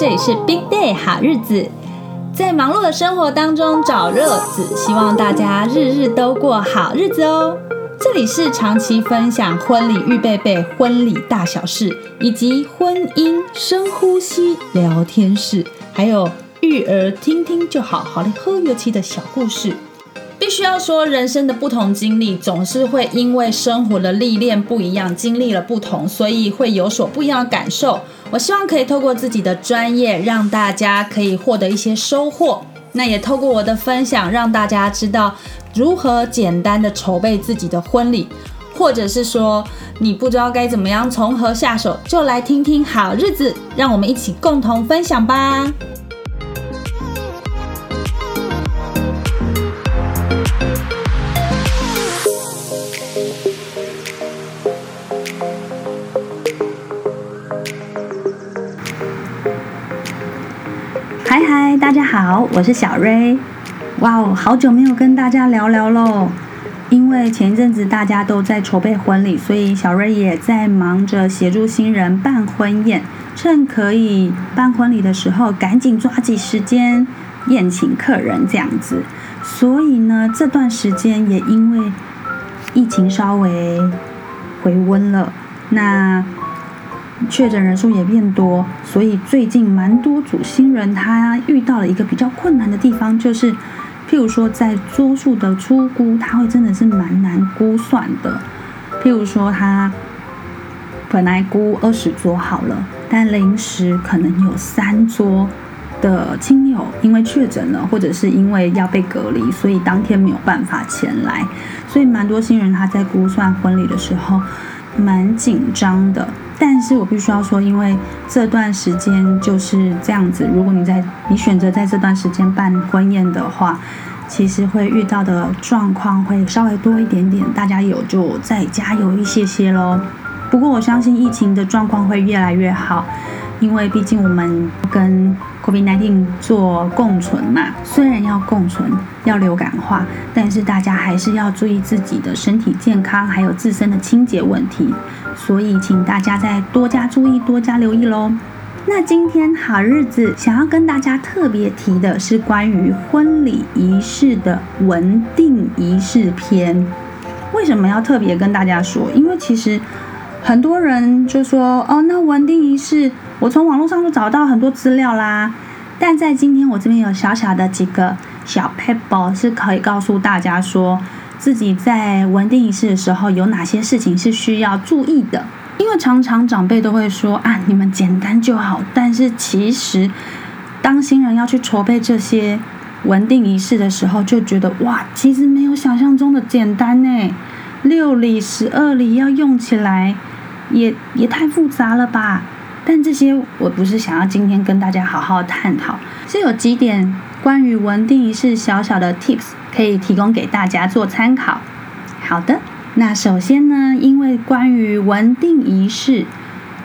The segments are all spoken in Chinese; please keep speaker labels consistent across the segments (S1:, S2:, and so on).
S1: 这里是 Big Day 好日子，在忙碌的生活当中找乐子，希望大家日日都过好日子哦。这里是长期分享婚礼预备备、婚礼大小事，以及婚姻深呼吸聊天室，还有育儿听听就好，好的喝油漆的小故事。必须要说，人生的不同经历总是会因为生活的历练不一样，经历了不同，所以会有所不一样的感受。我希望可以透过自己的专业，让大家可以获得一些收获。那也透过我的分享，让大家知道如何简单的筹备自己的婚礼，或者是说你不知道该怎么样从何下手，就来听听好日子，让我们一起共同分享吧。嗨，大家好，我是小瑞。哇哦，好久没有跟大家聊聊喽。因为前一阵子大家都在筹备婚礼，所以小瑞也在忙着协助新人办婚宴。趁可以办婚礼的时候，赶紧抓紧时间宴请客人这样子。所以呢，这段时间也因为疫情稍微回温了，那。确诊人数也变多，所以最近蛮多组新人他遇到了一个比较困难的地方，就是譬如说在桌数的出估，他会真的是蛮难估算的。譬如说他本来估二十桌好了，但临时可能有三桌的亲友因为确诊了，或者是因为要被隔离，所以当天没有办法前来，所以蛮多新人他在估算婚礼的时候蛮紧张的。但是我必须要说，因为这段时间就是这样子。如果你在你选择在这段时间办婚宴的话，其实会遇到的状况会稍微多一点点。大家有就再加油一些些喽。不过我相信疫情的状况会越来越好。因为毕竟我们跟 COVID-19 做共存嘛，虽然要共存，要流感化，但是大家还是要注意自己的身体健康，还有自身的清洁问题。所以，请大家再多加注意，多加留意喽。那今天好日子想要跟大家特别提的是关于婚礼仪式的文定仪式篇。为什么要特别跟大家说？因为其实很多人就说，哦，那文定仪式。我从网络上就找到很多资料啦，但在今天我这边有小小的几个小 paper 是可以告诉大家说，自己在稳定仪式的时候有哪些事情是需要注意的。因为常常长辈都会说啊，你们简单就好，但是其实当新人要去筹备这些文定仪式的时候，就觉得哇，其实没有想象中的简单呢。六礼、十二礼要用起来，也也太复杂了吧。但这些我不是想要今天跟大家好好探讨，是有几点关于文定仪式小小的 tips 可以提供给大家做参考。好的，那首先呢，因为关于文定仪式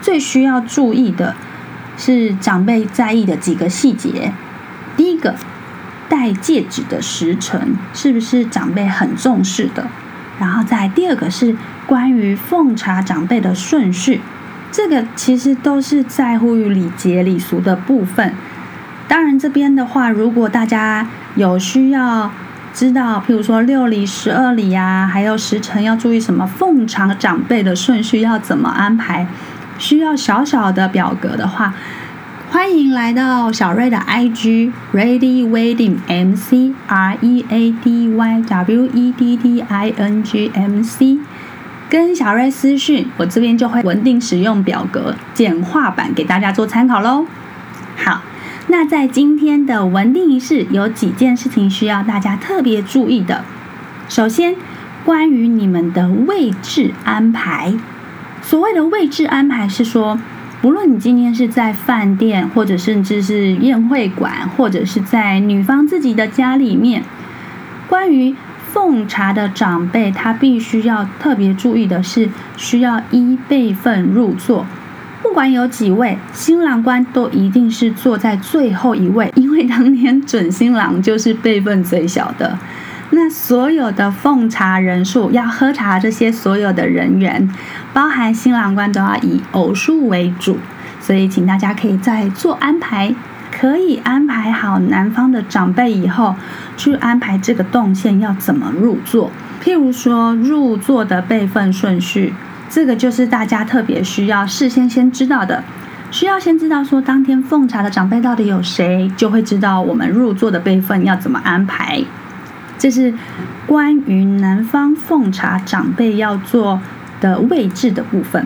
S1: 最需要注意的是长辈在意的几个细节。第一个，戴戒指的时辰是不是长辈很重视的？然后再第二个是关于奉茶长辈的顺序。这个其实都是在乎于礼节礼俗的部分。当然，这边的话，如果大家有需要知道，譬如说六礼、十二礼呀，还有时辰要注意什么，奉常长辈的顺序要怎么安排，需要小小的表格的话，欢迎来到小瑞的 IG Ready Wedding M C R E A D Y W E D D I N G M C。跟小瑞私讯，我这边就会稳定使用表格简化版给大家做参考喽。好，那在今天的文定仪式有几件事情需要大家特别注意的。首先，关于你们的位置安排，所谓的位置安排是说，不论你今天是在饭店，或者甚至是宴会馆，或者是在女方自己的家里面，关于。奉茶的长辈，他必须要特别注意的是，需要依辈分入座。不管有几位新郎官，都一定是坐在最后一位，因为当天准新郎就是辈分最小的。那所有的奉茶人数，要喝茶这些所有的人员，包含新郎官，都要以偶数为主。所以请大家可以在做安排，可以安排好男方的长辈以后，去安排这个动线要怎么入座。譬如说入座的辈分顺序，这个就是大家特别需要事先先知道的。需要先知道说当天奉茶的长辈到底有谁，就会知道我们入座的辈分要怎么安排。这是关于男方奉茶长辈要坐的位置的部分。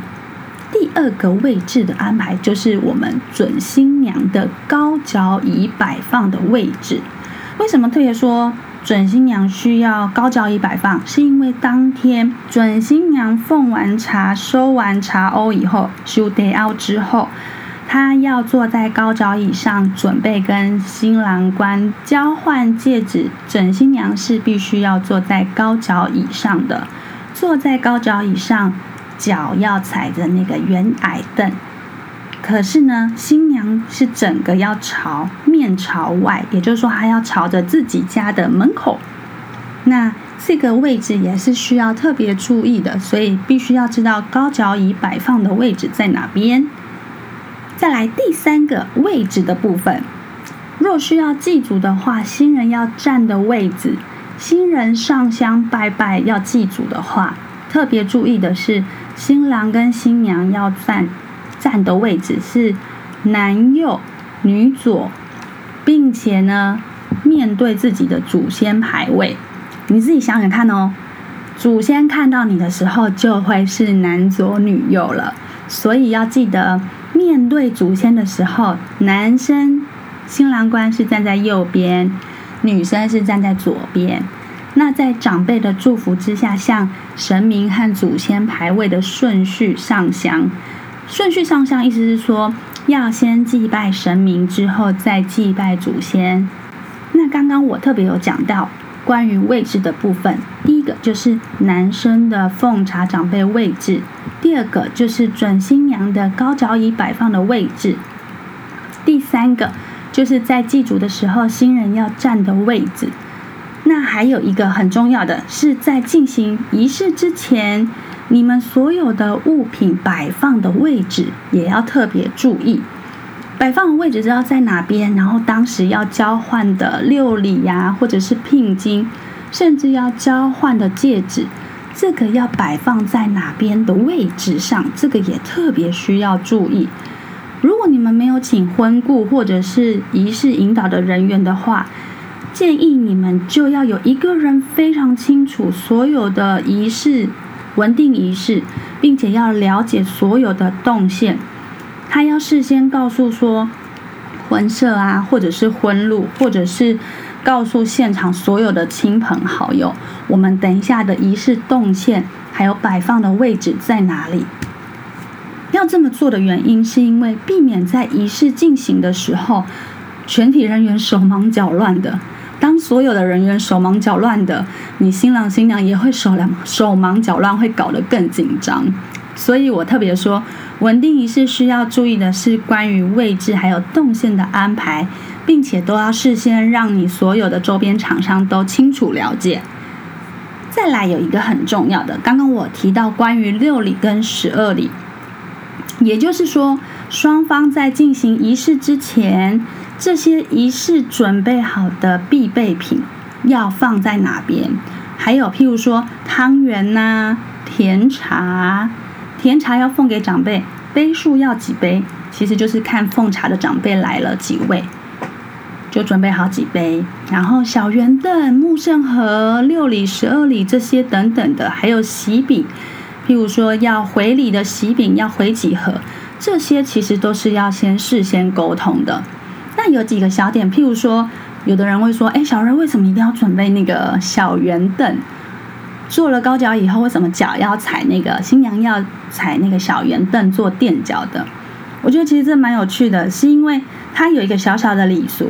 S1: 第二个位置的安排就是我们准新娘的高脚椅摆放的位置。为什么特别说准新娘需要高脚椅摆放？是因为当天准新娘奉完茶、收完茶瓯以后，收 day out 之后，她要坐在高脚椅上，准备跟新郎官交换戒指。准新娘是必须要坐在高脚椅上的，坐在高脚椅上。脚要踩着那个圆矮凳，可是呢，新娘是整个要朝面朝外，也就是说，还要朝着自己家的门口。那这个位置也是需要特别注意的，所以必须要知道高脚椅摆放的位置在哪边。再来第三个位置的部分，若需要祭祖的话，新人要站的位置，新人上香拜拜要祭祖的话，特别注意的是。新郎跟新娘要站站的位置是男右女左，并且呢面对自己的祖先牌位。你自己想想看哦，祖先看到你的时候就会是男左女右了。所以要记得面对祖先的时候，男生新郎官是站在右边，女生是站在左边。那在长辈的祝福之下，向神明和祖先牌位的顺序上香。顺序上香意思是说，要先祭拜神明，之后再祭拜祖先。那刚刚我特别有讲到关于位置的部分，第一个就是男生的奉茶长辈位置，第二个就是准新娘的高脚椅摆放的位置，第三个就是在祭祖的时候新人要站的位置。那还有一个很重要的是，在进行仪式之前，你们所有的物品摆放的位置也要特别注意。摆放的位置知道在哪边，然后当时要交换的六礼呀，或者是聘金，甚至要交换的戒指，这个要摆放在哪边的位置上，这个也特别需要注意。如果你们没有请婚顾或者是仪式引导的人员的话，建议你们就要有一个人非常清楚所有的仪式、稳定仪式，并且要了解所有的动线。他要事先告诉说婚摄啊，或者是婚录，或者是告诉现场所有的亲朋好友，我们等一下的仪式动线还有摆放的位置在哪里。要这么做的原因，是因为避免在仪式进行的时候，全体人员手忙脚乱的。当所有的人员手忙脚乱的，你新郎新娘也会手凉手忙脚乱，会搞得更紧张。所以我特别说，稳定仪式需要注意的是关于位置还有动线的安排，并且都要事先让你所有的周边厂商都清楚了解。再来有一个很重要的，刚刚我提到关于六礼跟十二礼，也就是说双方在进行仪式之前。这些仪式准备好的必备品要放在哪边？还有譬如说汤圆呐、甜茶，甜茶要奉给长辈，杯数要几杯？其实就是看奉茶的长辈来了几位，就准备好几杯。然后小圆凳、木圣盒、六礼、十二礼这些等等的，还有喜饼，譬如说要回礼的喜饼要回几盒，这些其实都是要先事先沟通的。那有几个小点，譬如说，有的人会说：“哎，小瑞为什么一定要准备那个小圆凳？坐了高脚以后，为什么脚要踩那个新娘要踩那个小圆凳做垫脚的？”我觉得其实这蛮有趣的，是因为它有一个小小的礼俗，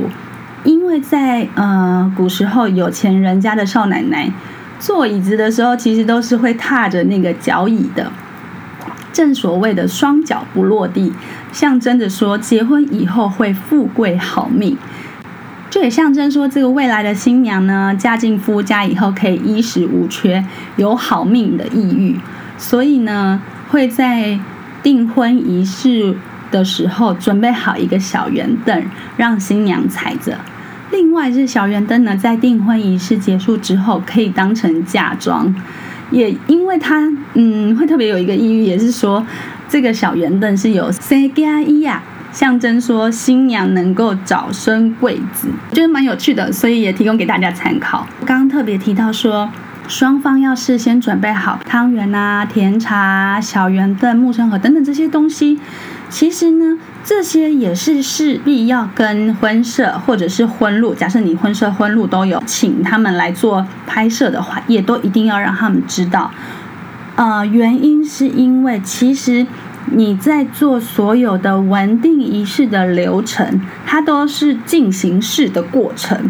S1: 因为在呃古时候有钱人家的少奶奶坐椅子的时候，其实都是会踏着那个脚椅的。正所谓的双脚不落地，象征着说结婚以后会富贵好命，这也象征说这个未来的新娘呢，嫁进夫家以后可以衣食无缺，有好命的意欲。所以呢，会在订婚仪式的时候准备好一个小圆凳，让新娘踩着。另外这小圆灯呢，在订婚仪式结束之后，可以当成嫁妆。也因为它，嗯，会特别有一个意义，也是说这个小圆凳是有 C 加一呀，象征说新娘能够早生贵子，觉得蛮有趣的，所以也提供给大家参考。刚刚特别提到说，双方要事先准备好汤圆啊、甜茶、小圆凳、木生盒等等这些东西。其实呢，这些也是势必要跟婚摄或者是婚录，假设你婚摄婚录都有请他们来做拍摄的话，也都一定要让他们知道。呃，原因是因为其实你在做所有的稳定仪式的流程，它都是进行式的过程。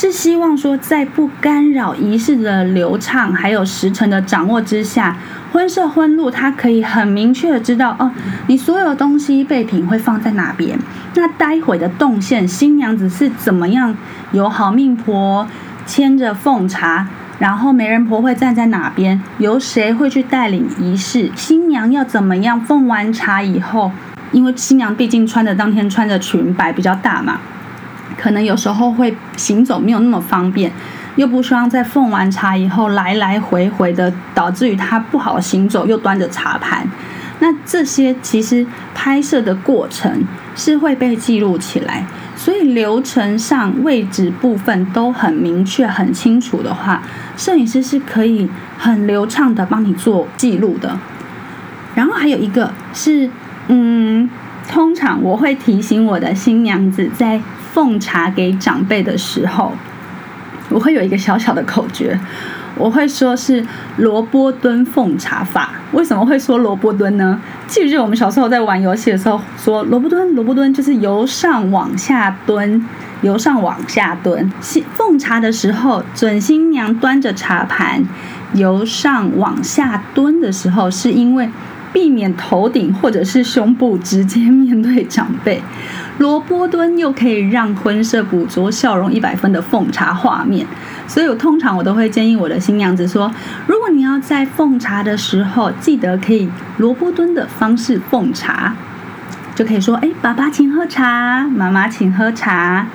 S1: 是希望说，在不干扰仪式的流畅，还有时辰的掌握之下，婚摄婚录它可以很明确的知道哦，你所有东西备品会放在哪边。那待会的动线，新娘子是怎么样由好命婆牵着奉茶，然后媒人婆会站在哪边，由谁会去带领仪式？新娘要怎么样奉完茶以后，因为新娘毕竟穿的当天穿着裙摆比较大嘛。可能有时候会行走没有那么方便，又不希望在奉完茶以后来来回回的，导致于他不好行走，又端着茶盘。那这些其实拍摄的过程是会被记录起来，所以流程上位置部分都很明确、很清楚的话，摄影师是可以很流畅的帮你做记录的。然后还有一个是，嗯，通常我会提醒我的新娘子在。奉茶给长辈的时候，我会有一个小小的口诀，我会说是萝卜蹲奉茶法。为什么会说萝卜蹲呢？记不记得我们小时候在玩游戏的时候说萝卜蹲？萝卜蹲就是由上往下蹲，由上往下蹲。奉茶的时候，准新娘端着茶盘由上往下蹲的时候，是因为避免头顶或者是胸部直接面对长辈。萝卜蹲又可以让婚摄捕捉笑容一百分的奉茶画面，所以我通常我都会建议我的新娘子说，如果你要在奉茶的时候，记得可以萝卜蹲的方式奉茶，就可以说，哎，爸爸请喝茶，妈妈请喝茶，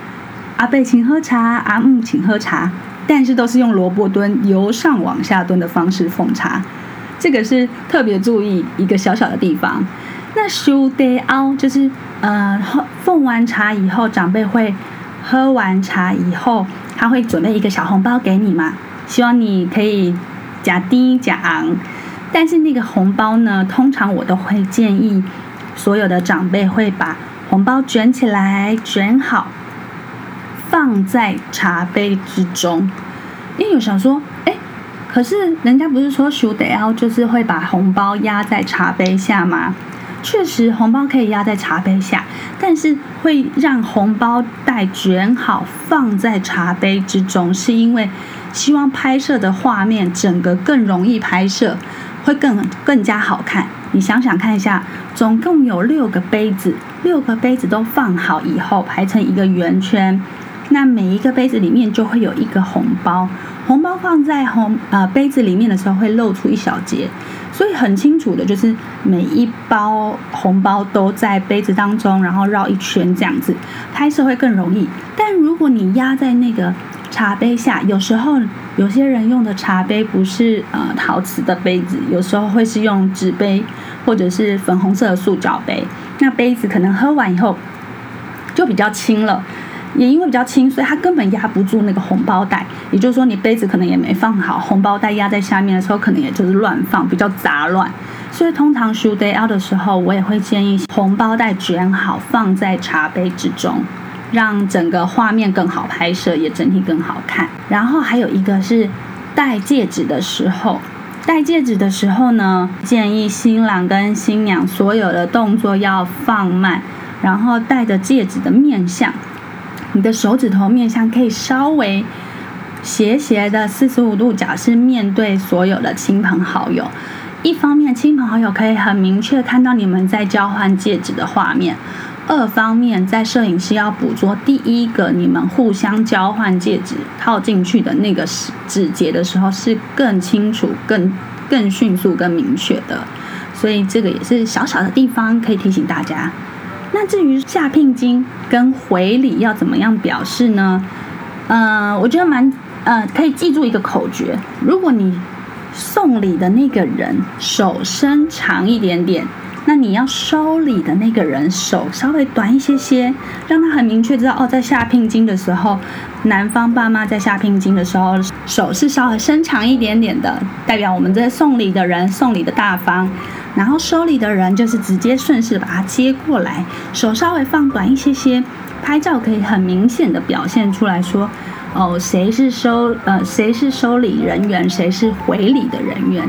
S1: 阿贝请喝茶，阿木请喝茶，但是都是用萝卜蹲由上往下蹲的方式奉茶，这个是特别注意一个小小的地方。那收得凹就是，呃，奉完茶以后，长辈会喝完茶以后，他会准备一个小红包给你嘛，希望你可以加低加昂。但是那个红包呢，通常我都会建议所有的长辈会把红包卷起来，卷好，放在茶杯之中。因为有想说，可是人家不是说收得要就是会把红包压在茶杯下吗？确实，红包可以压在茶杯下，但是会让红包袋卷好放在茶杯之中，是因为希望拍摄的画面整个更容易拍摄，会更更加好看。你想想看一下，总共有六个杯子，六个杯子都放好以后排成一个圆圈，那每一个杯子里面就会有一个红包，红包放在红呃杯子里面的时候会露出一小截。所以很清楚的就是每一包红包都在杯子当中，然后绕一圈这样子拍摄会更容易。但如果你压在那个茶杯下，有时候有些人用的茶杯不是呃陶瓷的杯子，有时候会是用纸杯或者是粉红色的塑胶杯，那杯子可能喝完以后就比较轻了。也因为比较轻，所以它根本压不住那个红包袋。也就是说，你杯子可能也没放好，红包袋压在下面的时候，可能也就是乱放，比较杂乱。所以通常 shoot day out 的时候，我也会建议红包袋卷好放在茶杯之中，让整个画面更好拍摄，也整体更好看。然后还有一个是戴戒指的时候，戴戒指的时候呢，建议新郎跟新娘所有的动作要放慢，然后戴着戒指的面相。你的手指头面向可以稍微斜斜的四十五度角，是面对所有的亲朋好友。一方面，亲朋好友可以很明确看到你们在交换戒指的画面；二方面，在摄影师要捕捉第一个你们互相交换戒指套进去的那个指节的时候，是更清楚、更更迅速、更明确的。所以这个也是小小的地方可以提醒大家。那至于下聘金跟回礼要怎么样表示呢？呃，我觉得蛮呃，可以记住一个口诀：如果你送礼的那个人手伸长一点点。那你要收礼的那个人手稍微短一些些，让他很明确知道哦，在下聘金的时候，男方爸妈在下聘金的时候手是稍微伸长一点点的，代表我们这送礼的人送礼的大方，然后收礼的人就是直接顺势把它接过来，手稍微放短一些些，拍照可以很明显的表现出来说，哦，谁是收呃谁是收礼人员，谁是回礼的人员。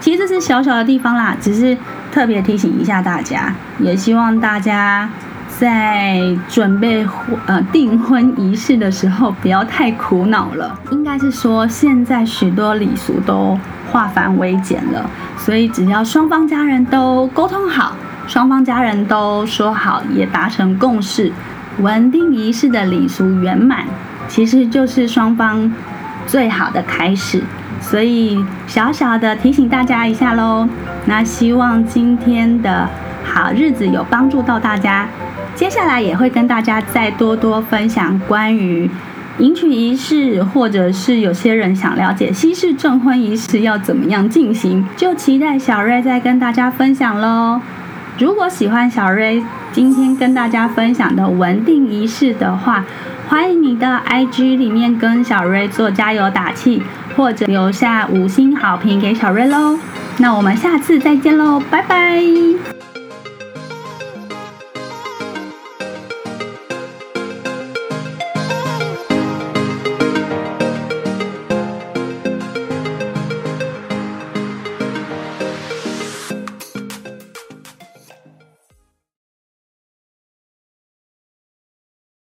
S1: 其实这是小小的地方啦，只是特别提醒一下大家，也希望大家在准备呃订婚仪式的时候不要太苦恼了。应该是说，现在许多礼俗都化繁为简了，所以只要双方家人都沟通好，双方家人都说好，也达成共识，稳定仪式的礼俗圆满，其实就是双方最好的开始。所以小小的提醒大家一下喽，那希望今天的好日子有帮助到大家。接下来也会跟大家再多多分享关于迎娶仪式，或者是有些人想了解西式证婚仪式要怎么样进行，就期待小瑞再跟大家分享喽。如果喜欢小瑞今天跟大家分享的稳定仪式的话，欢迎你到 IG 里面跟小瑞做加油打气。或者留下五星好评给小瑞喽，那我们下次再见喽，拜拜。